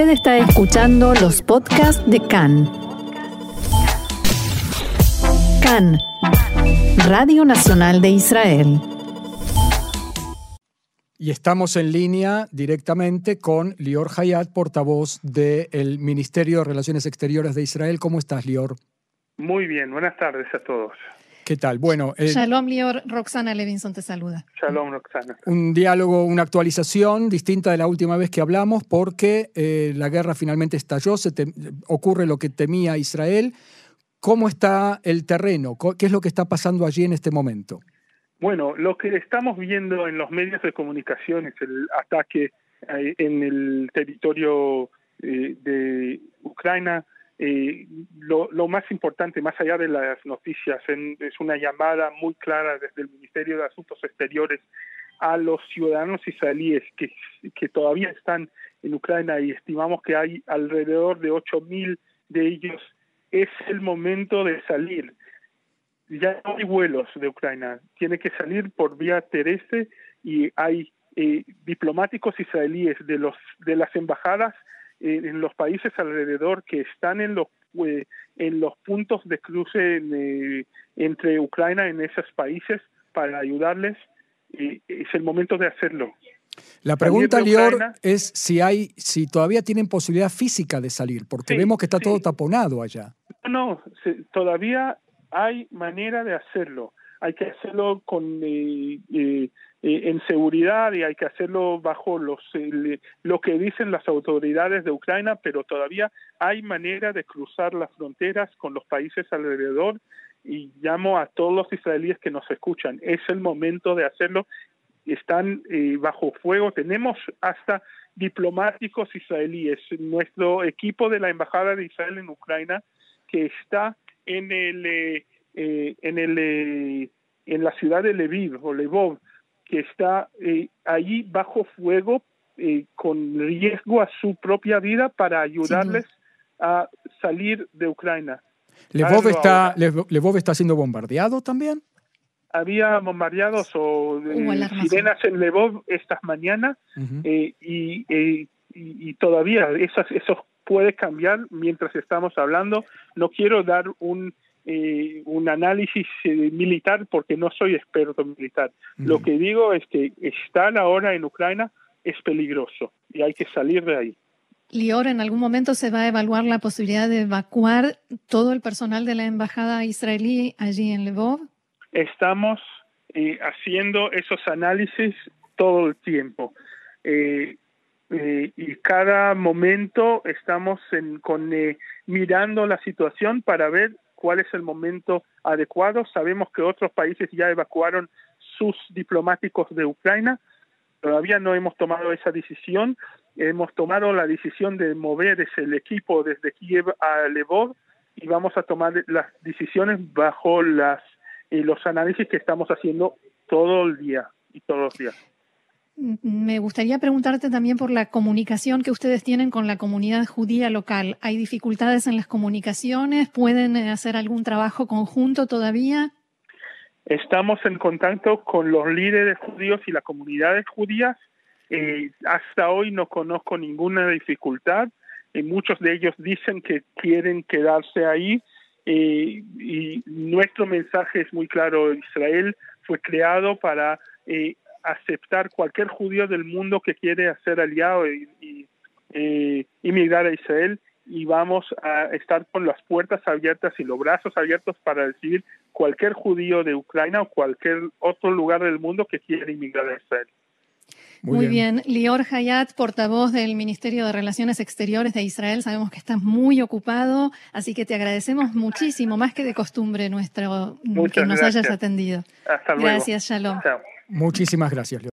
Usted está escuchando los podcasts de CAN. CAN, Radio Nacional de Israel. Y estamos en línea directamente con Lior Hayat, portavoz del Ministerio de Relaciones Exteriores de Israel. ¿Cómo estás, Lior? Muy bien, buenas tardes a todos. ¿Qué tal? Bueno, eh, Shalom, Lior. Roxana Levinson te saluda. Shalom, Roxana. Un diálogo, una actualización distinta de la última vez que hablamos porque eh, la guerra finalmente estalló, se ocurre lo que temía Israel. ¿Cómo está el terreno? ¿Qué es lo que está pasando allí en este momento? Bueno, lo que estamos viendo en los medios de comunicación es el ataque eh, en el territorio eh, de Ucrania. Eh, lo, más importante, más allá de las noticias, es una llamada muy clara desde el Ministerio de Asuntos Exteriores a los ciudadanos israelíes que, que todavía están en Ucrania y estimamos que hay alrededor de 8.000 de ellos. Es el momento de salir ya no hay vuelos de Ucrania, tiene que salir por vía terrestre y hay eh, diplomáticos israelíes de los de las embajadas en los países alrededor que están en los eh, en los puntos de cruce entre Ucrania en esos países para ayudarles. es el momento de hacerlo. La pregunta, Lior, es si hay, si todavía tienen posibilidad física de salir, porque vemos que está todo taponado allá. No, todavía hay manera de hacerlo. Hay que hacerlo con eh, eh, eh, en seguridad y hay que hacerlo bajo los lo que dicen las autoridades de Ucrania, pero todavía hay manera de cruzar las fronteras con los países alrededor y llamo a todos los israelíes que nos escuchan. Es el momento de hacerlo. Están bajo fuego. Tenemos hasta diplomáticos israelíes. Nuestro equipo de la Embajada de Israel en Ucrania que está en el eh, eh, en el eh, en la ciudad de Lviv o Lvov que está allí bajo fuego con riesgo a su propia vida para ayudarles a salir de Ucrania. ¿Lvov está, Lvov está siendo bombardeado también? Había bombardeados o sirenas en Lvov estas mañanas y, y, todavía esas, esos puede cambiar mientras estamos hablando. No quiero dar un, eh, un análisis eh, militar porque no soy experto militar. Lo que digo es que estar ahora en Ucrania es peligroso y hay que salir de ahí. Lior, ¿en algún momento se va a evaluar la posibilidad de evacuar todo el personal de la embajada israelí allí en Lvov? Estamos eh, haciendo esos análisis todo el tiempo. Eh, eh, y cada momento estamos con, eh, mirando la situación para ver cuál es el momento adecuado. Sabemos que otros países ya evacuaron sus diplomáticos de Ucrania. Todavía no hemos tomado esa decisión. Hemos tomado la decisión de mover el equipo desde Kiev a Lvov y vamos a tomar las decisiones bajo las eh, los análisis que estamos haciendo todo el día y todos los días. Me gustaría preguntarte también por la comunicación que ustedes tienen con la comunidad judía local. ¿Hay dificultades en las comunicaciones? ¿Pueden eh, hacer algún trabajo conjunto todavía? Estamos en contacto con los líderes judíos y las comunidades judías. Eh, hasta hoy no conozco ninguna dificultad. Eh, muchos de ellos dicen que quieren quedarse ahí. y nuestro mensaje es muy claro. Israel fue creado para aceptar cualquier judío del mundo que quiere ser aliado y, y eh, inmigrar a Israel y vamos a estar con las puertas abiertas y los brazos abiertos para recibir cualquier judío de Ucrania o cualquier otro lugar del mundo que quiera inmigrar a Israel. Muy, bien. Lior Hayat, portavoz del Ministerio de Relaciones Exteriores de Israel, sabemos que estás muy ocupado, así que te agradecemos muchísimo, más que de costumbre, nuestro que nos hayas atendido. Hasta luego. Gracias, Shalom. Muchísimas gracias,